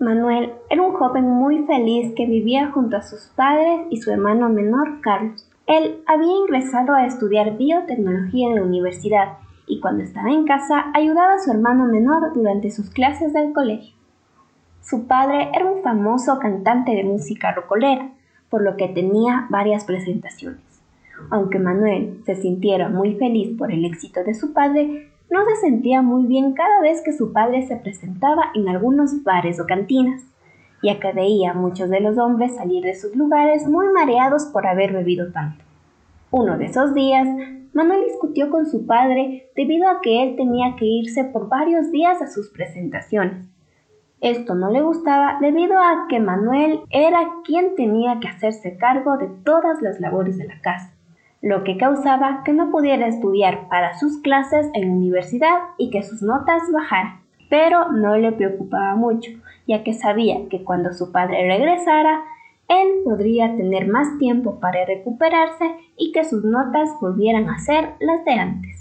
Manuel era un joven muy feliz que vivía junto a sus padres y su hermano menor Carlos. Él había ingresado a estudiar biotecnología en la universidad y cuando estaba en casa ayudaba a su hermano menor durante sus clases del colegio. Su padre era un famoso cantante de música rocolera, por lo que tenía varias presentaciones. Aunque Manuel se sintiera muy feliz por el éxito de su padre, no se sentía muy bien cada vez que su padre se presentaba en algunos bares o cantinas, ya que veía a muchos de los hombres salir de sus lugares muy mareados por haber bebido tanto. Uno de esos días, Manuel discutió con su padre debido a que él tenía que irse por varios días a sus presentaciones. Esto no le gustaba debido a que Manuel era quien tenía que hacerse cargo de todas las labores de la casa lo que causaba que no pudiera estudiar para sus clases en universidad y que sus notas bajaran. Pero no le preocupaba mucho, ya que sabía que cuando su padre regresara, él podría tener más tiempo para recuperarse y que sus notas volvieran a ser las de antes.